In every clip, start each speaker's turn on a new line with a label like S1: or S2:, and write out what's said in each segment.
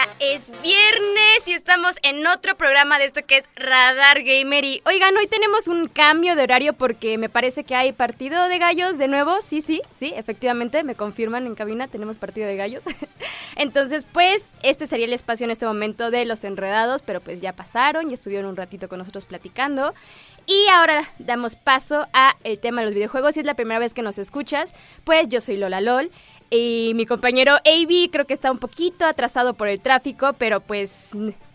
S1: Ya es viernes y estamos en otro programa de esto que es Radar Gamer. Y oigan, hoy tenemos un cambio de horario porque me parece que hay partido de gallos de nuevo. Sí, sí, sí, efectivamente, me confirman en cabina, tenemos partido de gallos. Entonces, pues, este sería el espacio en este momento de los enredados, pero pues ya pasaron y estuvieron un ratito con nosotros platicando. Y ahora damos paso a el tema de los videojuegos. Si es la primera vez que nos escuchas, pues yo soy Lola LOL. Y mi compañero AB creo que está un poquito atrasado por el tráfico, pero pues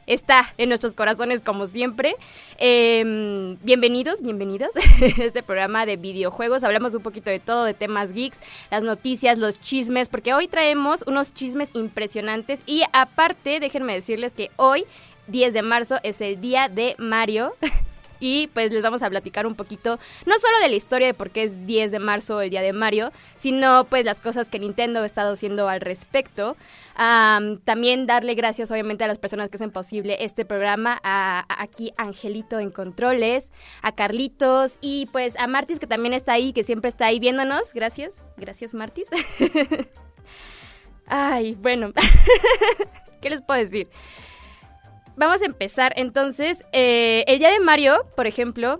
S1: está en nuestros corazones como siempre. Em, bienvenidos, bienvenidos a este programa de videojuegos. Hablamos un poquito de todo, de temas geeks, las noticias, los chismes, porque hoy traemos unos chismes impresionantes y aparte, déjenme decirles que hoy, 10 de marzo, es el día de Mario. y pues les vamos a platicar un poquito, no solo de la historia de por qué es 10 de marzo el día de Mario, sino pues las cosas que Nintendo ha estado haciendo al respecto. también darle gracias obviamente a las personas que hacen posible este programa, a, aquí Angelito en controles, a Carlitos y pues a Martis que también está ahí, que siempre está ahí viéndonos. Gracias, gracias Martis. Ay, bueno, ¿qué les puedo decir? Vamos a empezar. Entonces, eh, el día de Mario, por ejemplo,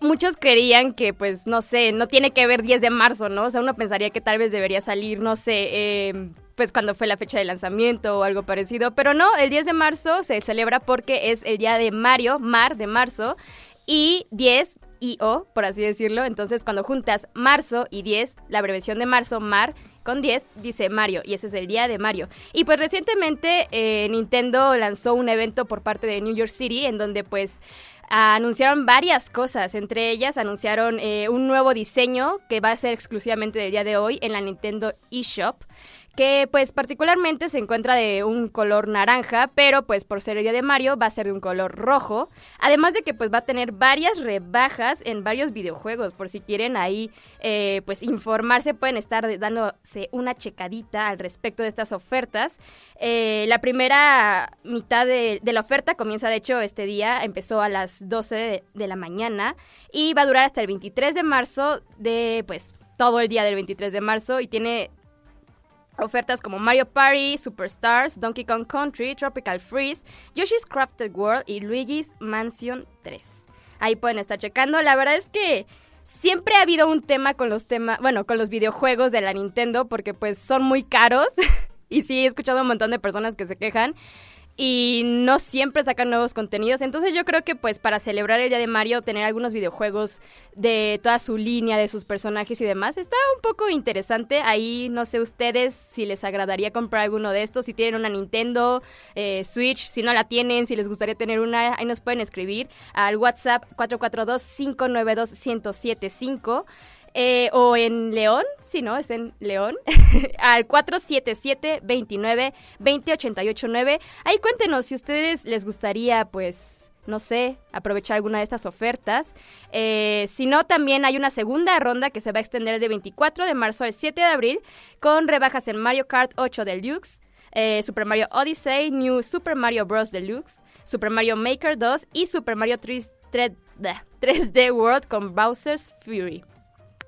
S1: muchos creían que, pues, no sé, no tiene que ver 10 de marzo, ¿no? O sea, uno pensaría que tal vez debería salir, no sé, em, pues cuando fue la fecha de lanzamiento o algo parecido. Pero no, el 10 de marzo se celebra porque es el día de Mario, Mar de marzo, y 10 y O, por así decirlo. Entonces, cuando juntas marzo y 10, la abreviación de marzo, Mar, con 10 dice Mario y ese es el día de Mario. Y pues recientemente eh, Nintendo lanzó un evento por parte de New York City en donde pues anunciaron varias cosas, entre ellas anunciaron eh, un nuevo diseño que va a ser exclusivamente del día de hoy en la Nintendo eShop que pues particularmente se encuentra de un color naranja, pero pues por ser el día de Mario va a ser de un color rojo, además de que pues va a tener varias rebajas en varios videojuegos, por si quieren ahí eh, pues informarse, pueden estar dándose una checadita al respecto de estas ofertas. Eh, la primera mitad de, la oferta comienza de hecho este día, empezó a las 12 de, de la mañana y va a durar hasta el 23 de marzo de pues todo el día del 23 de marzo y tiene Ofertas como Mario Party, Superstars, Donkey Kong Country, Tropical Freeze, Yoshi's Crafted World y Luigi's Mansion 3. Ahí pueden estar checando. La verdad es que siempre ha habido un tema con los temas, bueno, con los videojuegos de la Nintendo porque pues son muy caros. y sí, he escuchado un montón de personas que se quejan y no siempre sacan nuevos contenidos. Entonces yo creo que pues para celebrar el Día de Mario, tener algunos videojuegos de toda su línea, de sus personajes y demás, está un poco interesante. Ahí no sé ustedes si les agradaría comprar alguno de estos, si tienen una Nintendo eh, Switch, si no la tienen, si les gustaría tener una, ahí nos pueden escribir al WhatsApp 442-592-1075. Eh, o en León, si no, es en León, al 477-29-20889. Ahí cuéntenos si ustedes les gustaría, pues, no sé, aprovechar alguna de estas ofertas. Eh, si no, también hay una segunda ronda que se va a extender de 24 de marzo al 7 de abril con rebajas en Mario Kart 8 Deluxe, eh, Super Mario Odyssey, New Super Mario Bros. Deluxe, Super Mario Maker 2 y Super Mario 3, 3D World con Bowser's Fury.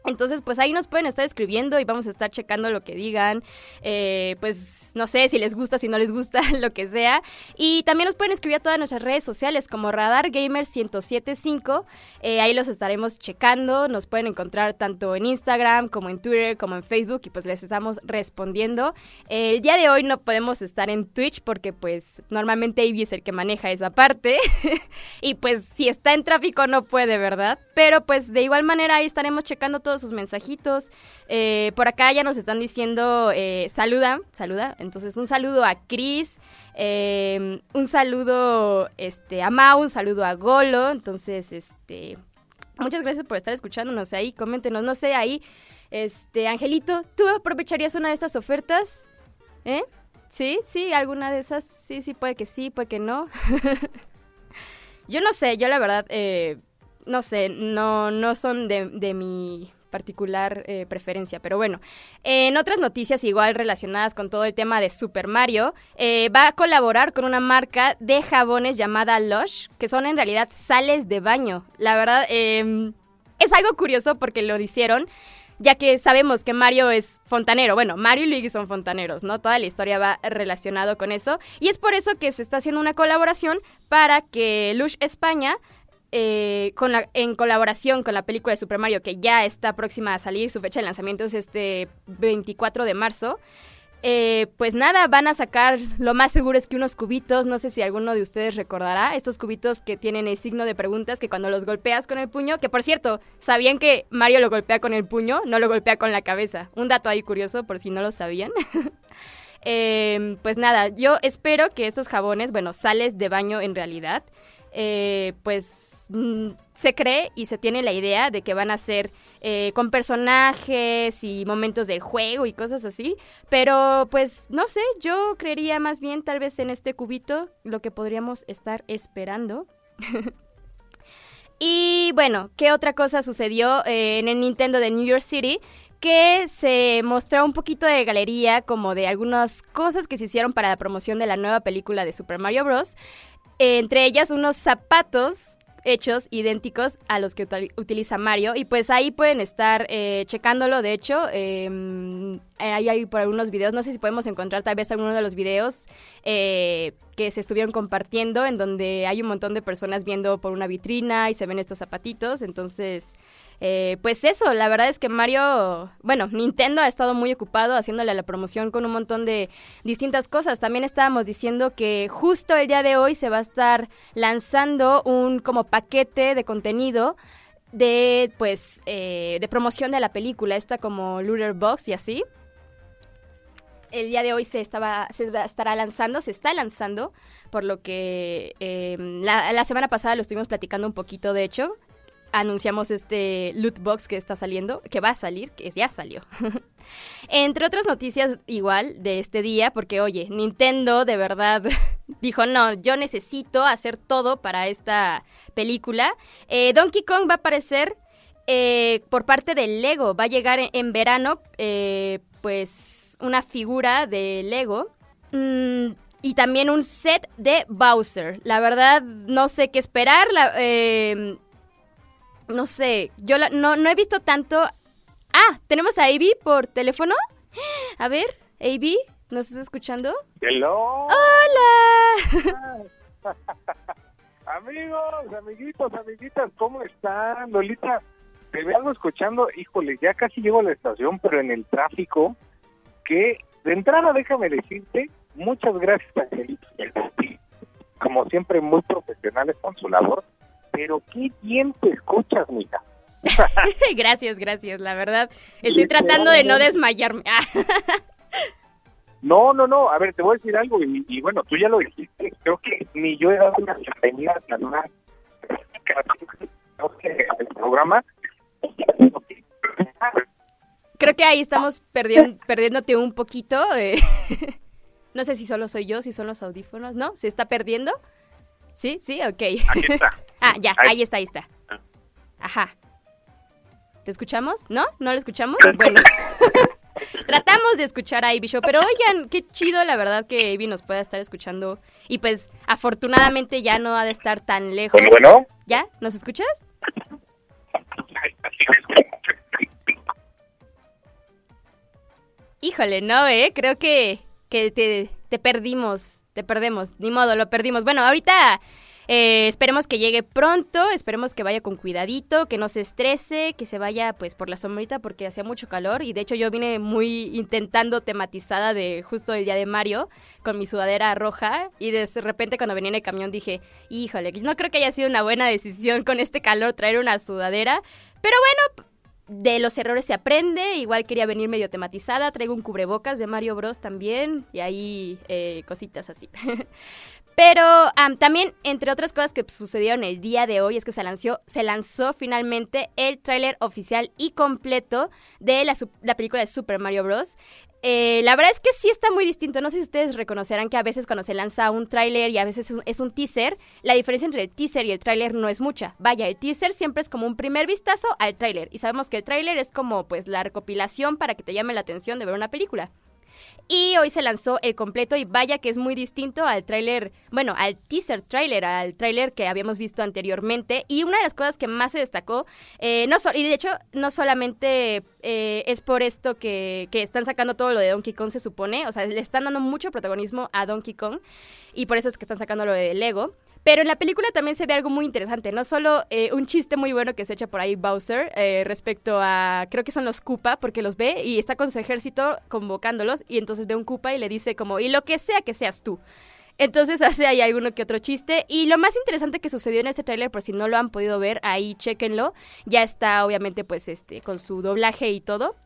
S1: Entonces, pues ahí nos pueden estar escribiendo y vamos a estar checando lo que digan. Eh, pues no sé si les gusta, si no les gusta, lo que sea. Y también nos pueden escribir a todas nuestras redes sociales como Radar Gamer 1075. Eh, ahí los estaremos checando. Nos pueden encontrar tanto en Instagram como en Twitter como en Facebook y pues les estamos respondiendo. el día de hoy no podemos estar en Twitch porque pues normalmente Ivy es el que maneja esa parte. y pues si está en tráfico no puede, ¿verdad? Pero pues de igual manera ahí estaremos checando todo sus mensajitos. Eh, por acá ya nos están diciendo, eh, saluda, saluda. Entonces, un saludo a Cris, eh, un saludo este, a Mau, un saludo a Golo. Entonces, este, muchas gracias por estar escuchándonos ahí. Coméntenos, no sé, ahí, este, Angelito, ¿tú aprovecharías una de estas ofertas? ¿Eh? Sí, sí, alguna de esas, sí, sí, puede que sí, puede que no. yo no sé, yo la verdad, no sé, no, no son de, de mi particular eh, preferencia. Pero bueno, en otras noticias igual relacionadas con todo el tema de Super Mario, eh, va a colaborar con una marca de jabones llamada Lush, que son en realidad sales de baño. La verdad, em, es algo curioso porque lo hicieron ya que sabemos que Mario es fontanero. Bueno, Mario y Luigi son fontaneros, ¿no? Toda la historia va relacionado con eso. Y es por eso que se está haciendo una colaboración para que Lush España eh, con en colaboración con la película de Super Mario, que ya está próxima a salir, su fecha de lanzamiento es este 24 de marzo. Eh, pues nada, van a sacar, lo más seguro es que unos cubitos, no sé si alguno de ustedes recordará, estos cubitos que tienen el signo de preguntas que cuando los golpeas con el puño, que por cierto, ¿sabían que Mario lo golpea con el puño? No lo golpea con la cabeza. Un dato ahí curioso por si no lo sabían. Eh, pues nada, yo espero que estos jabones, bueno, sales de baño en realidad, eh, pues mm, se cree y se tiene la idea de que van a ser eh, con personajes y momentos del juego y cosas así. Pero pues no sé, yo creería más bien tal vez en este cubito lo que podríamos estar esperando. y bueno, ¿qué otra cosa sucedió eh, en el Nintendo de New York City? que se mostró un poquito de galería como de algunas cosas que se hicieron para la promoción de la nueva película de Super Mario Bros entre ellas unos zapatos hechos idénticos a los que utiliza Mario. Y pues ahí pueden estar eh, checándolo. De hecho, eh, ahí hay por algunos videos. No sé si podemos encontrar tal vez alguno de los videos eh, que se estuvieron compartiendo en donde hay un montón de personas viendo por una vitrina y se ven estos zapatitos. Entonces, eh, pues eso, la verdad es que Mario, bueno, Nintendo ha estado muy ocupado haciéndole la promoción con un montón de distintas cosas. También estábamos diciendo que justo el día de hoy se va a estar lanzando un como paquete de contenido de pues eh, de promoción de la película, esta como Looter Box y así. El día de hoy se estaba se estará lanzando, se está lanzando, por lo que eh, la, semana pasada lo estuvimos platicando un poquito, de hecho, anunciamos este loot box que está saliendo, que va a salir, que ya salió. Entre otras noticias igual de este día, porque oye, Nintendo de verdad dijo, no, yo necesito hacer todo para esta película. Eh, Donkey Kong va a aparecer eh, por parte del Lego, va a llegar en, verano, eh, una figura de Lego. Mm, y también un set de Bowser. La verdad, no sé qué esperar. La, no sé, yo no, no he visto tanto... Ah, tenemos a Avi por teléfono. A ver, Avi, ¿nos estás escuchando?
S2: Hello.
S1: Hola.
S2: Amigos, amiguitos, amiguitas, ¿cómo están? Lolita, te vengo escuchando, híjole, ya casi llego a la estación, pero en el tráfico, que de entrada déjame decirte, muchas gracias, Angelito, como siempre muy profesionales con su labor, pero qué bien te escuchas, mija.
S1: gracias, gracias, la verdad. Estoy tratando de no desmayarme.
S2: no, no, no, a ver, te voy a decir algo, y, bueno, tú ya lo dijiste, creo que ni yo he dado una bienvenida a la el programa.
S1: Creo que ahí estamos perdiendo, perdiéndote un poquito. Eh. no sé si solo soy yo, si son los audífonos, ¿no? ¿Se está perdiendo? ¿Sí? ¿Sí? Ok.
S2: Aquí está.
S1: ah, ya, ahí. está, ahí está. Ajá. ¿Te escuchamos? ¿No? ¿No lo escuchamos? Bueno. Tratamos de escuchar a Ivy Show, pero oigan, qué chido la verdad que Ivy nos pueda estar escuchando. Y pues, afortunadamente ya no ha de estar tan lejos.
S2: Bueno.
S1: ¿Ya? ¿Nos escuchas? Híjole, no, ¿eh? Creo que, que te, perdimos te perdemos, ni modo, lo perdimos. Bueno, ahorita eh, esperemos que llegue pronto, esperemos que vaya con cuidadito, que no se estrese, que se vaya pues por la sombrita porque hacía mucho calor y de hecho yo vine muy intentando tematizada de justo el día de Mario con mi sudadera roja y de repente cuando venía en el camión dije, híjole, no creo que haya sido una buena decisión con este calor traer una sudadera, pero bueno, de los errores se aprende. Igual quería venir medio tematizada. Traigo un cubrebocas de Mario Bros también. Y ahí eh, cositas así. Pero también, entre otras cosas que sucedieron el día de hoy, es que se lanzó, se lanzó finalmente el tráiler oficial y completo de la, la película de Super Mario Bros. Eh, la verdad es que sí está muy distinto. No sé si ustedes reconocerán que a veces cuando se lanza un tráiler y a veces es un teaser, la diferencia entre el teaser y el tráiler no es mucha. Vaya, el teaser siempre es como un primer vistazo al tráiler. Y sabemos que el tráiler es como pues la recopilación para que te llame la atención de ver una película. Y hoy se lanzó el completo y vaya que es muy distinto al tráiler, bueno, al teaser tráiler, al tráiler que habíamos visto anteriormente. Y una de las cosas que más se destacó, eh, no y de hecho no solamente eh, es por esto que, que, están sacando todo lo de Donkey Kong, se supone, o sea, le están dando mucho protagonismo a Donkey Kong y por eso es que están sacando lo de Lego. Pero en la película también se ve algo muy interesante, no solo eh, un chiste muy bueno que se echa por ahí Bowser eh, respecto a, creo que son los Koopa, porque los ve y está con su ejército convocándolos y entonces ve un Koopa y le dice como, y lo que sea que seas tú. Entonces hace ahí alguno que otro chiste. Y lo más interesante que sucedió en este tráiler, por si no lo han podido ver, ahí chequenlo. Ya está obviamente pues este con su doblaje y todo.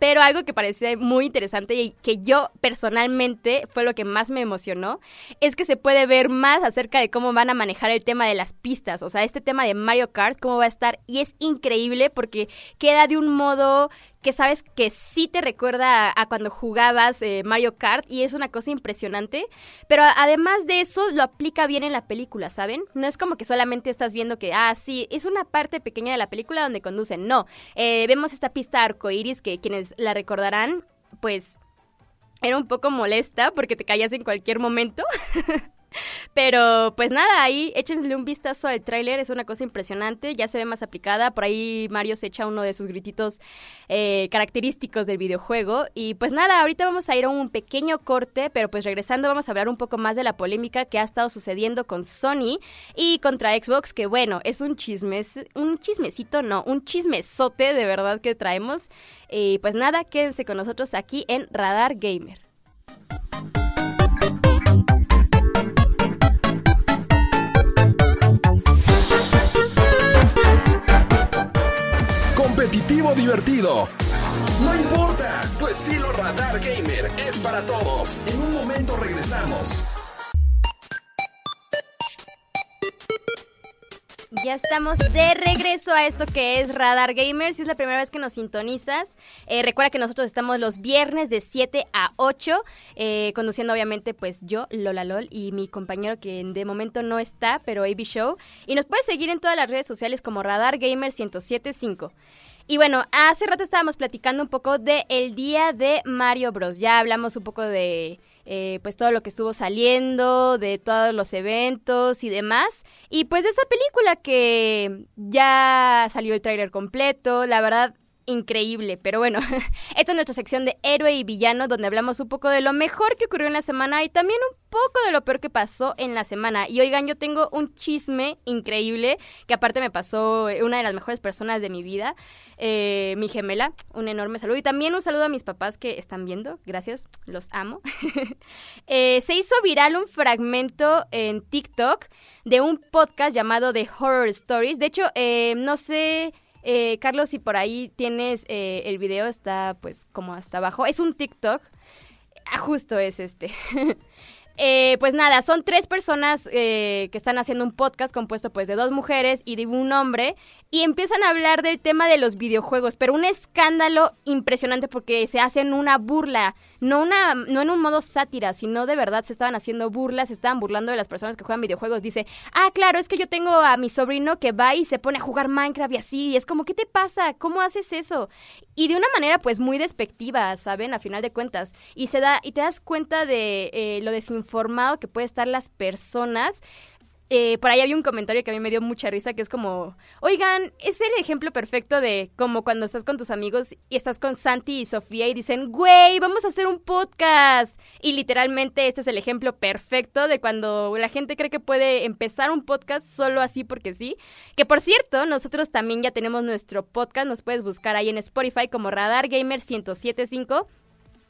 S1: Pero algo que parece muy interesante y que yo personalmente fue lo que más me emocionó, es que se puede ver más acerca de cómo van a manejar el tema de las pistas, o sea, este tema de Mario Kart, cómo va a estar, y es increíble porque queda de un modo que sabes que sí te recuerda a, cuando jugabas eh, Mario Kart y es una cosa impresionante, pero además de eso lo aplica bien en la película, ¿saben? No es como que solamente estás viendo que, ah, sí, es una parte pequeña de la película donde conducen, no, eh, vemos esta pista arcoiris que quienes la recordarán, pues era un poco molesta porque te callas en cualquier momento. Pero pues nada, ahí échenle un vistazo al tráiler, es una cosa impresionante, ya se ve más aplicada, por ahí Mario se echa uno de sus grititos eh, característicos del videojuego y pues nada, ahorita vamos a ir a un pequeño corte, pero pues regresando vamos a hablar un poco más de la polémica que ha estado sucediendo con Sony y contra Xbox, que bueno, es un chisme, un chismecito, no, un chismesote de verdad que traemos. Y pues nada, quédense con nosotros aquí en Radar Gamer.
S3: Competitivo divertido. No importa, tu estilo Radar Gamer es para todos. En un momento regresamos.
S1: Ya estamos de regreso a esto que es Radar Gamer. Si es la primera vez que nos sintonizas, eh, recuerda que nosotros estamos los viernes de 7 a 8, eh, conduciendo obviamente pues yo, Lola Lol, y mi compañero que de momento no está, pero AB Show. Y nos puedes seguir en todas las redes sociales como Radar Gamer 1075. Y bueno, hace rato estábamos platicando un poco del el día de Mario Bros. Ya hablamos un poco de eh, pues todo lo que estuvo saliendo, de todos los eventos y demás. Y pues de esa película que ya salió el tráiler completo, la verdad increíble. Pero bueno, esta es nuestra sección de héroe y villano, donde hablamos un poco de lo mejor que ocurrió en la semana y también un poco de lo peor que pasó en la semana. Y oigan, yo tengo un chisme increíble que aparte me pasó eh, una de las mejores personas de mi vida, eh, mi gemela. Un enorme saludo. Y también un saludo a mis papás que están viendo. Gracias, los amo. Eh, se hizo viral un fragmento en TikTok de un podcast llamado The Horror Stories. De hecho, no sé eh, Carlos, si por ahí tienes eh, el video, está pues como hasta abajo. Es un TikTok. Ah, justo es este. Eh, pues nada, son tres personas eh, que están haciendo un podcast compuesto pues de dos mujeres y de un hombre y empiezan a hablar del tema de los videojuegos, pero un escándalo impresionante porque se hacen una burla, no una no en un modo sátira, sino de verdad se estaban haciendo burlas, se estaban burlando de las personas que juegan videojuegos. Dice, "Ah, claro, es que yo tengo a mi sobrino que va y se pone a jugar Minecraft y así, y es como, ¿qué te pasa? ¿Cómo haces eso?" Y de una manera pues muy despectiva, ¿saben? A final de cuentas, y se da y te das cuenta de eh, lo desinformado formado que puede estar las personas. Eh, por ahí había un comentario que a mí me dio mucha risa, que es como, oigan, es el ejemplo perfecto de como cuando estás con tus amigos y estás con Santi y Sofía y dicen, güey, vamos a hacer un podcast. Y literalmente este es el ejemplo perfecto de cuando la gente cree que puede empezar un podcast solo así porque sí. Que por cierto, nosotros también ya tenemos nuestro podcast, nos puedes buscar ahí en Spotify como Radar Gamer 1075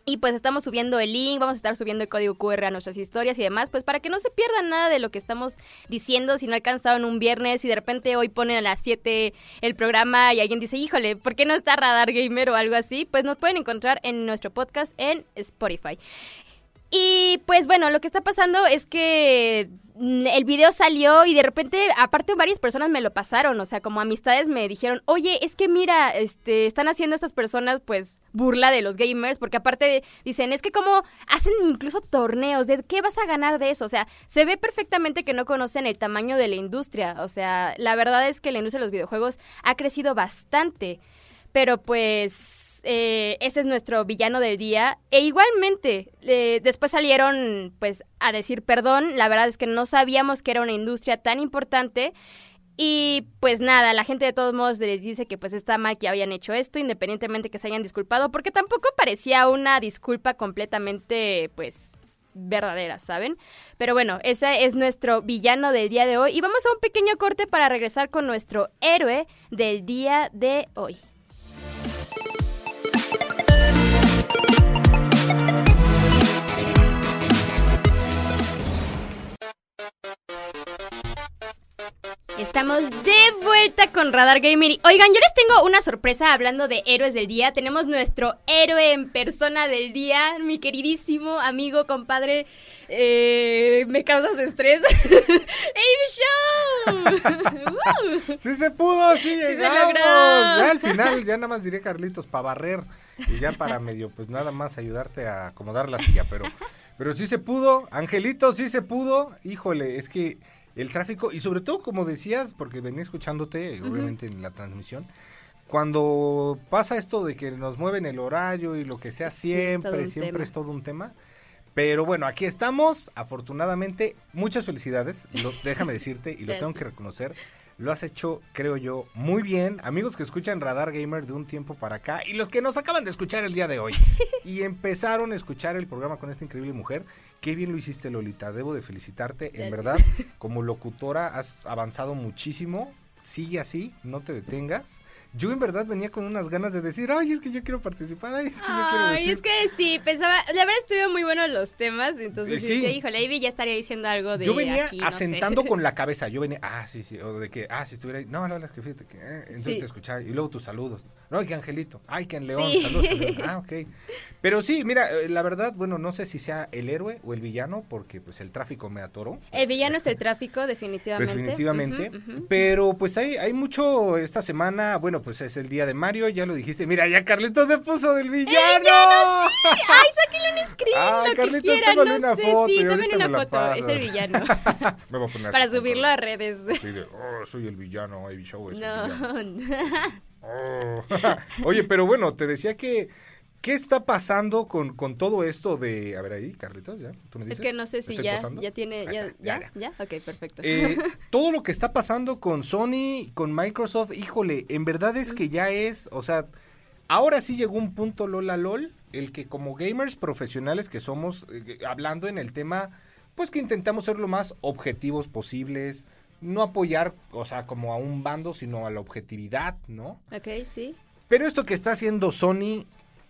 S1: y pues estamos subiendo el link, vamos a estar subiendo el código QR a nuestras historias y demás, pues para que no se pierdan nada de lo que estamos diciendo, si no alcanzaron un viernes y de repente hoy ponen a las 7 el programa y alguien dice, híjole, ¿por qué no está Radar Gamer o algo así? Pues nos pueden encontrar en nuestro podcast en Spotify. Y pues bueno, lo que está pasando es que mm, el video salió y de repente, aparte varias personas me lo pasaron, o sea, como amistades me dijeron, oye, es que mira, este, están haciendo estas personas pues burla de los gamers, porque aparte dicen, es que como hacen incluso torneos, ¿de qué vas a ganar de eso? O sea, se ve perfectamente que no conocen el tamaño de la industria, o sea, la verdad es que la industria de los videojuegos ha crecido bastante, pero pues eh, ese es nuestro villano del día. E igualmente, después salieron pues a decir perdón. La verdad es que no sabíamos que era una industria tan importante. Y pues nada, la gente de todos modos les dice que pues está mal que habían hecho esto, independientemente que se hayan disculpado, porque tampoco parecía una disculpa completamente pues verdadera, ¿saben? Pero bueno, ese es nuestro villano del día de hoy. Y vamos a un pequeño corte para regresar con nuestro héroe del día de hoy. Estamos de vuelta con Radar Gamer. Oigan, yo les tengo una sorpresa hablando de héroes del día. Tenemos nuestro héroe en persona del día, mi queridísimo amigo, compadre. Eh, me causas estrés. ¡Amy
S4: Show! sí se pudo, sí, llegamos. ya al final, ya nada más diré Carlitos para barrer y ya para medio, pues nada más ayudarte a acomodar la silla, pero, pero sí se pudo. Angelito, sí se pudo. Híjole, es que el tráfico y sobre todo como decías, porque venía escuchándote obviamente en la transmisión, cuando pasa esto de que nos mueven el horario y lo que sea, siempre, siempre es todo un tema. Pero bueno, aquí estamos, afortunadamente, muchas felicidades, déjame decirte y lo tengo que reconocer. Lo has hecho, creo yo, muy bien. Amigos que escuchan Radar Gamer de un tiempo para acá y los que nos acaban de escuchar el día de hoy y empezaron a escuchar el programa con esta increíble mujer. Qué bien lo hiciste, Lolita. Debo de felicitarte. En verdad, como locutora has avanzado muchísimo. Sigue así, no te detengas yo en verdad venía con unas ganas de decir, ay, es que yo quiero participar, ay, es que yo quiero decir.
S1: Ay, es que sí, pensaba, la verdad estuvieron muy buenos los temas, entonces sí. Decía, híjole, Ivy ya estaría diciendo algo de
S4: Yo venía asentando con la cabeza, yo venía, ah, sí, sí, o de que, ah, si estuviera ahí, no, no, es que fíjate que, eh, entonces te escuchar, y luego tus saludos, no, que Angelito, ay, que en León, saludos, ah, ok. Pero sí, mira, eh, la verdad, bueno, no sé si sea el héroe o el villano, porque pues el tráfico me atoró.
S1: El villano es el tráfico, definitivamente.
S4: Definitivamente, pero pues hay, hay mucho esta semana, bueno, pues es el día de Mario, ya lo dijiste. Mira, ya Carlitos se puso del villano. ¡El
S1: villano, sí! ¡Ay, sáquenle un screen! Ah, lo Carlitos, que quiera, no una sé. Foto, sí, tomen una foto. Es el villano. Me voy a poner Para subirlo a redes.
S4: Sí, de, oh, soy el villano, Ivy Show es no. el villano. Oh. Oye, pero bueno, te decía que... ¿Qué está pasando con, con, todo esto de... A ver ahí, Carlitos, ¿ya? ¿Tú me dices?
S1: Es que no sé si ya, ya tiene... Ya, ya, ya, Ok, perfecto.
S4: Eh, todo lo que está pasando con Sony, con Microsoft, híjole, en verdad es que ya es... O sea, ahora sí llegó un punto Lola LOL, el que como gamers profesionales que somos, eh, hablando en el tema, pues que intentamos ser lo más objetivos posibles, no apoyar, o sea, como a un bando, sino a la objetividad, ¿no?
S1: Ok, sí.
S4: Pero esto que está haciendo Sony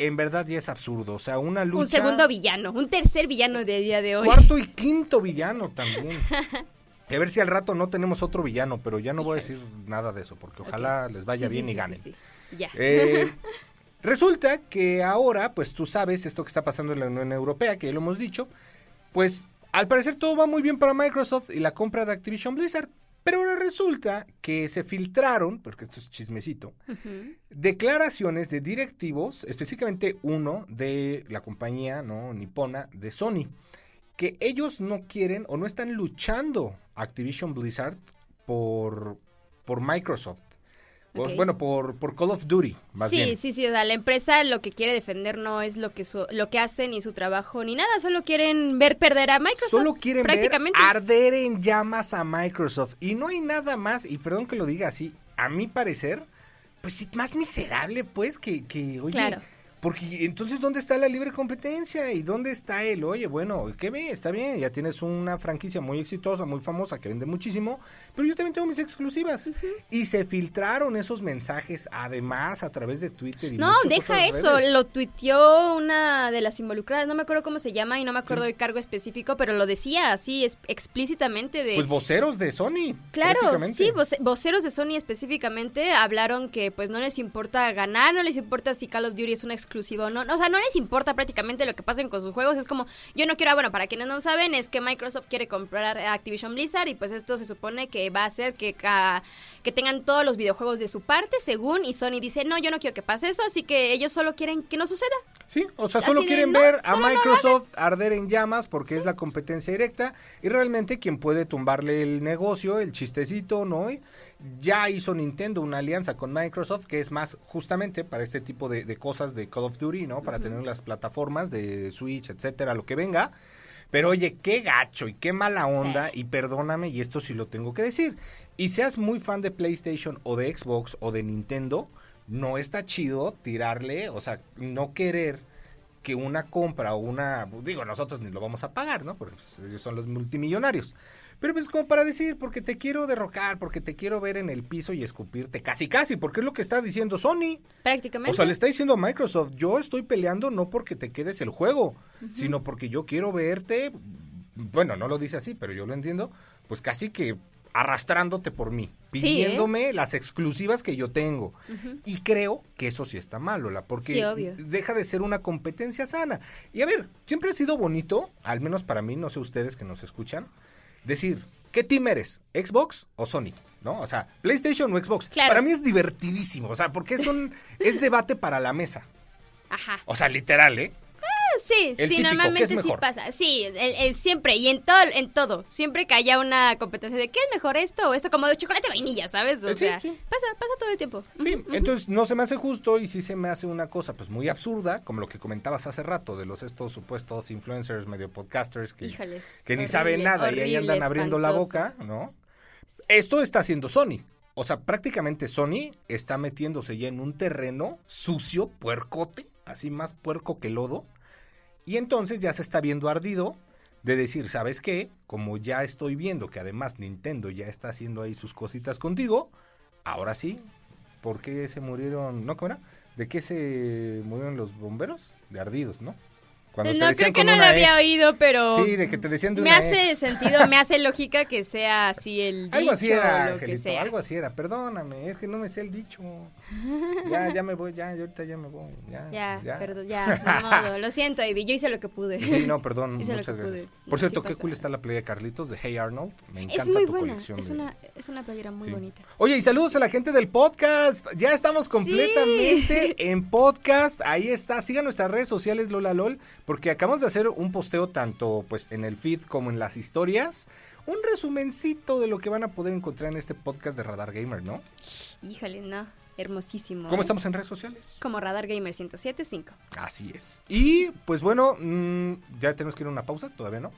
S4: en verdad ya es absurdo. O sea, una lucha.
S1: Un segundo villano, un tercer villano de día de hoy.
S4: Cuarto y quinto villano también. A ver si al rato no tenemos otro villano, pero ya no voy a decir nada de eso, porque ojalá les vaya bien y ganen.
S1: ya.
S4: Eh, resulta que ahora, pues tú sabes esto que está pasando en la Unión Europea, que ya lo hemos dicho, pues al parecer todo va muy bien para Microsoft y la compra de Activision Blizzard, pero ahora resulta que se filtraron, porque esto es chismecito, declaraciones de directivos, específicamente uno de la compañía no nipona de Sony, que ellos no quieren o no están luchando Activision Blizzard por, por Microsoft. Pues, bueno, por, por Call of Duty, más
S1: sí, Sí, sí, o sea, la empresa lo que quiere defender no es lo que lo que hacen ni su trabajo ni nada, solo quieren ver perder a Microsoft.
S4: Solo quieren ver arder en llamas a Microsoft. Y no hay nada más, y perdón que lo diga así, a mi parecer, pues más miserable, pues, que, que oye, claro porque entonces, ¿dónde está la libre competencia? ¿Y dónde está el, oye, bueno, qué ve? Está bien, ya tienes una franquicia muy exitosa, muy famosa, que vende muchísimo, pero yo también tengo mis exclusivas. Y se filtraron esos mensajes, además, a través de Twitter. Y
S1: no, deja eso, lo tuiteó una de las involucradas, no me acuerdo cómo se llama y no me acuerdo del cargo específico, pero lo decía así, es, explícitamente de...
S4: Pues voceros de Sony.
S1: Claro, sí, voceros de Sony específicamente hablaron que pues no les importa ganar, no les importa si Call of Duty es una exclusiva exclusivo o no. O sea, no les importa prácticamente lo que pasen con sus juegos. Es como, yo no quiero, ah, bueno, para quienes no saben, es que Microsoft quiere comprar Activision Blizzard y pues esto se supone que va a hacer que, que tengan todos los videojuegos de su parte, según, y Sony dice, no, yo no quiero que pase eso, así que ellos solo quieren que no suceda.
S4: Sí, o sea, solo quieren ver a Microsoft arder en llamas porque es la competencia directa y realmente quien puede tumbarle el negocio, el chistecito, ¿no? Ya hizo Nintendo una alianza con Microsoft que es más justamente para este tipo de, cosas de Call of Duty, ¿no? Para tener las plataformas de Switch, etcétera, lo que venga. Pero oye, qué gacho y qué mala onda, y perdóname, y esto sí lo tengo que decir. Y seas muy fan de PlayStation o de Xbox o de Nintendo, no está chido tirarle, o sea, no querer que una compra o una, digo, nosotros ni lo vamos a pagar, ¿no? Porque pues, ellos son los multimillonarios. Pero pues como para decir, porque te quiero derrocar, porque te quiero ver en el piso y escupirte, casi casi, porque es lo que está diciendo Sony.
S1: Prácticamente.
S4: O sea, le está diciendo a Microsoft, yo estoy peleando no porque te quedes el juego, sino porque yo quiero verte, bueno, no lo dice así, pero yo lo entiendo, pues casi que arrastrándote por mí, ¿eh? pidiéndome las exclusivas que yo tengo. Y creo que eso sí está mal, Lola, porque deja de ser una competencia sana. Y a ver, siempre ha sido bonito, al menos para mí, no sé ustedes que nos escuchan, decir, ¿qué team eres? ¿Xbox o Sony? ¿No? O sea, PlayStation o Xbox. Para mí es divertidísimo, o sea, porque es un es debate para la mesa.
S1: Ajá.
S4: O sea, literal, ¿eh?
S1: Sí, sí, normalmente sí pasa. Sí, siempre y en todo, en todo. Siempre que haya una competencia de qué es mejor esto o esto, como de chocolate vainilla, ¿sabes? O eh, sea, pasa, pasa todo el tiempo.
S4: Sí, entonces no se me hace justo y sí se me hace una cosa pues muy absurda, como lo que comentabas hace rato de los estos supuestos influencers, medio podcasters que, que ni saben nada y ahí andan abriendo la boca, ¿no? Esto está haciendo Sony. O sea, prácticamente Sony está metiéndose ya en un terreno sucio, puercote, así más puerco que lodo, y entonces ya se está viendo ardido de decir, ¿sabes qué? Como ya estoy viendo que además Nintendo ya está haciendo ahí sus cositas contigo, ahora sí, ¿por qué se murieron? ¿No, cómo era? ¿De qué se murieron los bomberos? De ardidos, ¿no?
S1: No creo que no lo había oído, pero.
S4: Sí, de que te decían de
S1: Me hace sentido, me hace lógica que sea así el dicho.
S4: Algo así era, algo así era. Perdóname, es que no me sé el dicho. Ya, ya me voy, ya, yo ahorita ya me voy. Ya,
S1: ya, ya. perdón, ya, modo. Lo siento, Ivy, yo hice lo que pude.
S4: Sí, no, perdón, muchas gracias. Por cierto, qué cool está la playa Carlitos de Hey Arnold. Me encanta
S1: es muy
S4: tu
S1: buena,
S4: colección.
S1: Es, una, es una playera muy bonita.
S4: Oye, y saludos a la gente del podcast. Ya estamos completamente en podcast. Ahí está. Sigan nuestras redes sociales, Lola LOL, porque acabamos de hacer un posteo tanto pues en el feed como en las historias, un resumencito de lo que van a poder encontrar en este podcast de Radar Gamer, ¿no?
S1: Híjole, no. Hermosísimo.
S4: ¿Cómo ¿eh? estamos en redes sociales?
S1: Como Radar Gamer 1075.
S4: Así es. Y pues bueno, mm, ya tenemos que ir a una pausa, todavía no.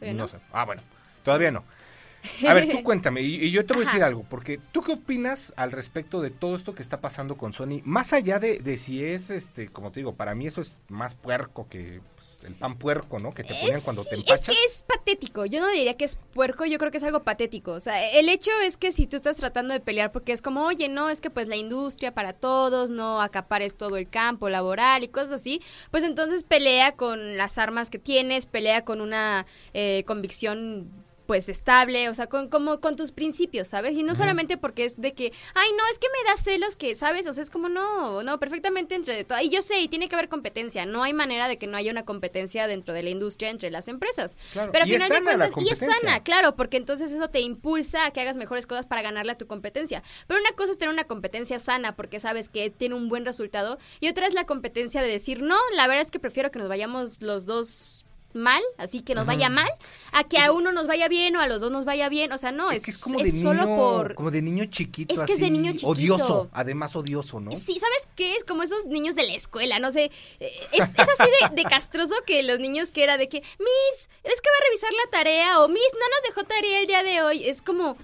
S4: no, sé. Ah, bueno, todavía no. A ver, tú cuéntame, y, yo te voy a decir algo, porque tú qué opinas al respecto de todo esto que está pasando con Sony, más allá de, de si es, este, como te digo, para mí eso es más puerco que el pan puerco, ¿no? Que te ponían cuando te empachas.
S1: Es que es patético. Yo no diría que es puerco, yo creo que es algo patético. O sea, el hecho es que si tú estás tratando de pelear porque es como, oye, no, es que pues la industria para todos, no acapares todo el campo laboral y cosas así, pues entonces pelea con las armas que tienes, pelea con una eh, convicción pues estable, o sea, con como con tus principios, ¿sabes? Y no solamente porque es de que, ay, no, es que me da celos que, ¿sabes? O sea, es como no, no, perfectamente entre de todo. Y yo sé, y tiene que haber competencia, no hay manera de que no haya una competencia dentro de la industria entre las empresas. Claro. Pero al final de cuentas, y es sana, claro, porque entonces eso te impulsa a que hagas mejores cosas para ganarle a tu competencia. Pero una cosa es tener una competencia sana porque sabes que tiene un buen resultado y otra es la competencia de decir, "No, la verdad es que prefiero que nos vayamos los dos mal, así que nos vaya mal, a que a uno nos vaya bien o a los dos nos vaya bien, o sea, no, es, es, como de niño, solo por...
S4: Como de niño chiquito, Es que es de niño chiquito. Odioso, además odioso, ¿no?
S1: Sí, ¿sabes qué? Es como esos niños de la escuela, no sé, es, así de, castroso que los niños que era de que, Miss, es que va a revisar la tarea, o Miss, no nos dejó tarea el día de hoy, es como...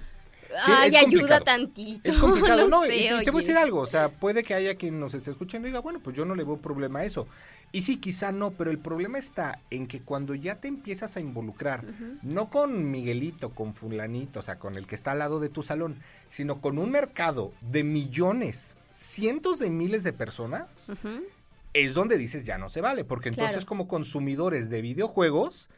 S1: Ay, ayuda tantito.
S4: Es complicado, ¿no? y, te, voy a decir algo, o sea, puede que haya quien nos esté escuchando y diga, bueno, pues yo no le veo problema a eso. Y sí, quizá no, pero el problema está en que cuando ya te empiezas a involucrar, no con Miguelito, con fulanito, o sea, con el que está al lado de tu salón, sino con un mercado de millones, cientos de miles de personas, es donde dices ya no se vale, porque entonces como consumidores de videojuegos,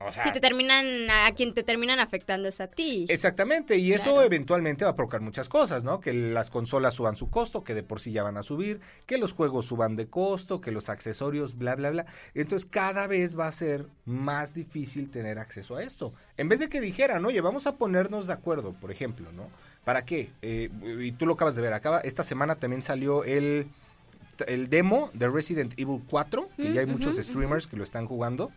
S4: O sea,
S1: si te terminan, a quien te terminan afectando es a ti.
S4: Exactamente, y eso eventualmente va a provocar muchas cosas, ¿no? Que las consolas suban su costo, que de por sí ya van a subir, que los juegos suban de costo, que los accesorios, bla, bla, bla. Entonces cada vez va a ser más difícil tener acceso a esto. En vez de que dijeran, oye, vamos a ponernos de acuerdo, por ejemplo, ¿no? ¿Para qué? Eh, y tú lo acabas de ver, acaba, esta semana también salió el, el demo de Resident Evil 4, que ya hay
S1: Mm,
S4: muchos streamers que lo están jugando.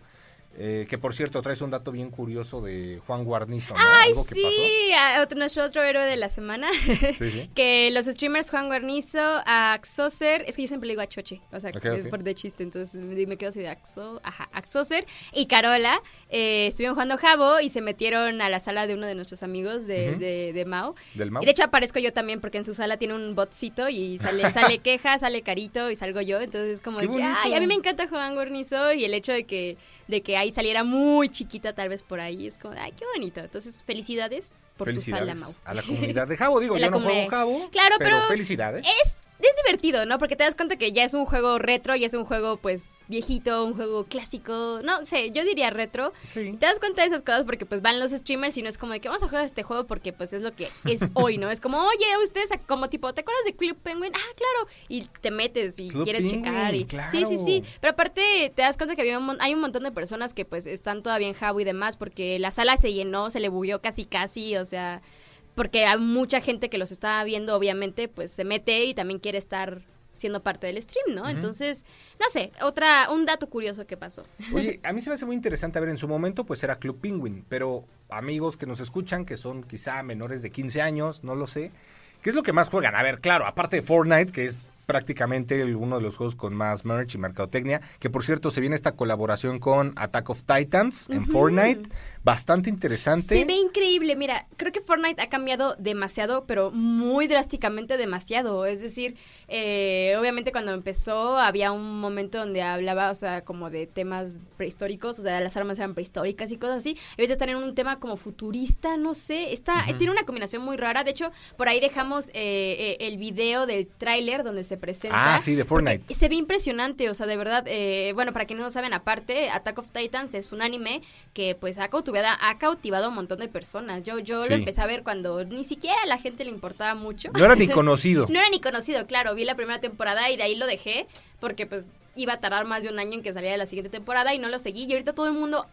S4: Eh, que por cierto, traes un dato bien curioso de Juan Guarnizo, ¿no?
S1: Ay,
S4: Algo
S1: sí, a- otro- nuestro otro héroe de la semana.
S4: Sí, sí.
S1: que los streamers Juan Guarnizo, Axoser, es que yo siempre le digo a Choche, o sea,
S4: Ok,
S1: que es
S4: ok.
S1: por de chiste, entonces me, quedo así de Axo, ajá, Axoser y Carola eh, estuvieron jugando Jabo y se metieron a la sala de uno de nuestros amigos de,
S4: Ujú.
S1: de, de Mao.
S4: Del Mau.
S1: Y de hecho aparezco yo también porque en su sala tiene un botcito y sale, sale queja, sale carito y salgo yo. Entonces es como
S4: ¡Qué
S1: de que, ay, a mí me encanta Juan Guarnizo y el hecho de que, de que ahí saliera muy chiquita tal vez por ahí es como, ay, qué bonito. Entonces felicidades por tu
S4: felicidades
S1: sala, Mau.
S4: a la comunidad de Jabo. Digo, yo no juego. Jabo,
S1: Claro,
S4: pero,
S1: pero
S4: felicidades.
S1: Es, es divertido, ¿no? Porque te das cuenta que ya es un juego retro y es un juego, pues, viejito, un juego clásico. No sé, yo diría retro.
S4: Sí.
S1: Te das cuenta de esas cosas porque, pues, van los streamers y no es como de que vamos a jugar este juego porque, pues, es lo que es hoy, ¿no? Es como, oye, ustedes, como tipo, ¿te acuerdas de Club Penguin? Ah, claro. Y te metes y
S4: Club
S1: quieres
S4: Penguin,
S1: checar. Y...
S4: claro.
S1: Sí, sí, sí. Pero aparte, te das cuenta que había un mon- hay un montón de personas que, pues, están todavía en Jabo y demás porque la sala se llenó, se le bugueó casi, casi, o sea porque hay mucha gente que los está viendo, obviamente, pues se mete y también quiere estar siendo parte del stream, ¿no? Entonces, no sé, otra, un dato curioso que pasó.
S4: Oye, a mí se me hace muy interesante, a ver, en su momento pues era Club Penguin, pero amigos que nos escuchan, que son quizá menores de 15 años, no lo sé, ¿qué es lo que más juegan? A ver, claro, aparte de Fortnite, que es prácticamente uno de los juegos con más merch y mercadotecnia, que por cierto se viene esta colaboración con Attack of Titans en. Fortnite, bastante interesante.
S1: Se ve increíble, mira, creo que Fortnite ha cambiado demasiado, pero muy drásticamente demasiado. Es decir, eh, obviamente cuando empezó había un momento donde hablaba, o sea, como de temas prehistóricos, o sea, las armas eran prehistóricas y cosas así. Y ahorita están en un tema como futurista, no sé, está, tiene una combinación muy rara. De hecho, por ahí dejamos eh, eh, el video del tráiler donde se presenta.
S4: Ah, sí, de Fortnite.
S1: Se ve impresionante, o sea, de verdad, eh, bueno, para quienes no saben, aparte, Attack of Titans es un anime que pues ha cautivado, ha cautivado a un montón de personas. Yo, yo
S4: Sí.
S1: lo empecé a ver cuando ni siquiera a la gente le importaba mucho.
S4: No era ni conocido.
S1: No era ni conocido, claro, vi la primera temporada y de ahí lo dejé porque pues iba a tardar más de un año en que saliera la siguiente temporada y no lo seguí y ahorita todo el mundo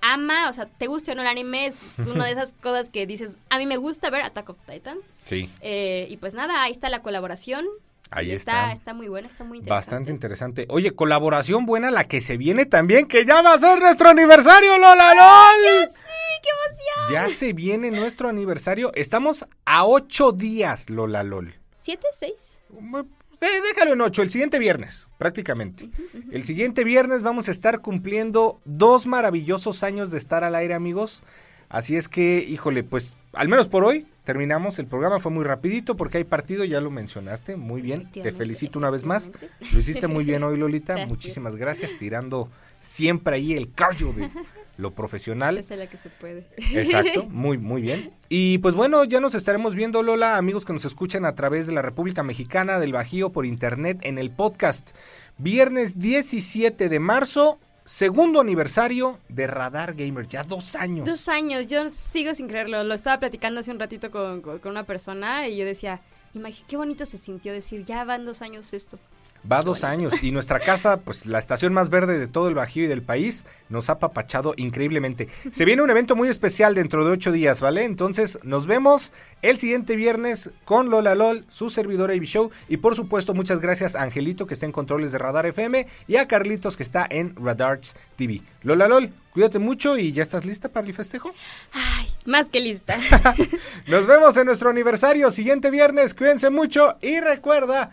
S1: ama, o sea, te gusta o no el anime, es una de esas cosas que dices, a mí me gusta ver Attack of Titans.
S4: Sí.
S1: Eh, y pues nada, ahí está la colaboración.
S4: Ahí está.
S1: Está muy buena, está muy interesante.
S4: Bastante interesante. Oye, colaboración buena la que se viene también, que ya va a ser nuestro aniversario, Lola LOL.
S1: ¡Sí, qué emoción!
S4: Ya se viene nuestro aniversario. Estamos a ocho días, Lola LOL.
S1: ¿Siete, seis?
S4: Eh, déjalo en ocho, el siguiente viernes, prácticamente. El siguiente viernes vamos a estar cumpliendo dos maravillosos años de estar al aire, amigos. Así es que, híjole, pues al menos por hoy terminamos. El programa fue muy rapidito porque hay partido, ya lo mencionaste, muy bien. Te felicito una vez más. Lo hiciste muy bien hoy, Lolita.
S1: Gracias.
S4: Muchísimas gracias, tirando siempre ahí el cardio de lo profesional.
S1: Esa es la que se puede.
S4: Exacto, muy, muy bien. Y pues bueno, ya nos estaremos viendo, Lola, amigos que nos escuchan a través de la República Mexicana del Bajío por internet en el podcast. Viernes 17 de marzo, segundo aniversario de Radar Gamer, ya dos años.
S1: Dos años, yo sigo sin creerlo. Lo estaba platicando hace un ratito con, con- una persona y yo decía, imagínate qué bonito se sintió decir, ya van dos años esto.
S4: Va dos años y nuestra casa, pues la estación más verde de todo el Bajío y del país, nos ha papachado increíblemente. Se viene un evento muy especial dentro de ocho días, ¿vale? Entonces nos vemos el siguiente viernes con Lola LOL, su servidor AB Show y por supuesto muchas gracias a Angelito que está en controles de Radar FM y a Carlitos que está en Radarts TV. Lola LOL, cuídate mucho y ya estás lista para el festejo.
S1: Ay, más que lista.
S4: Nos vemos en nuestro aniversario siguiente viernes, cuídense mucho y recuerda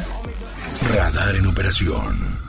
S5: Radar en operación.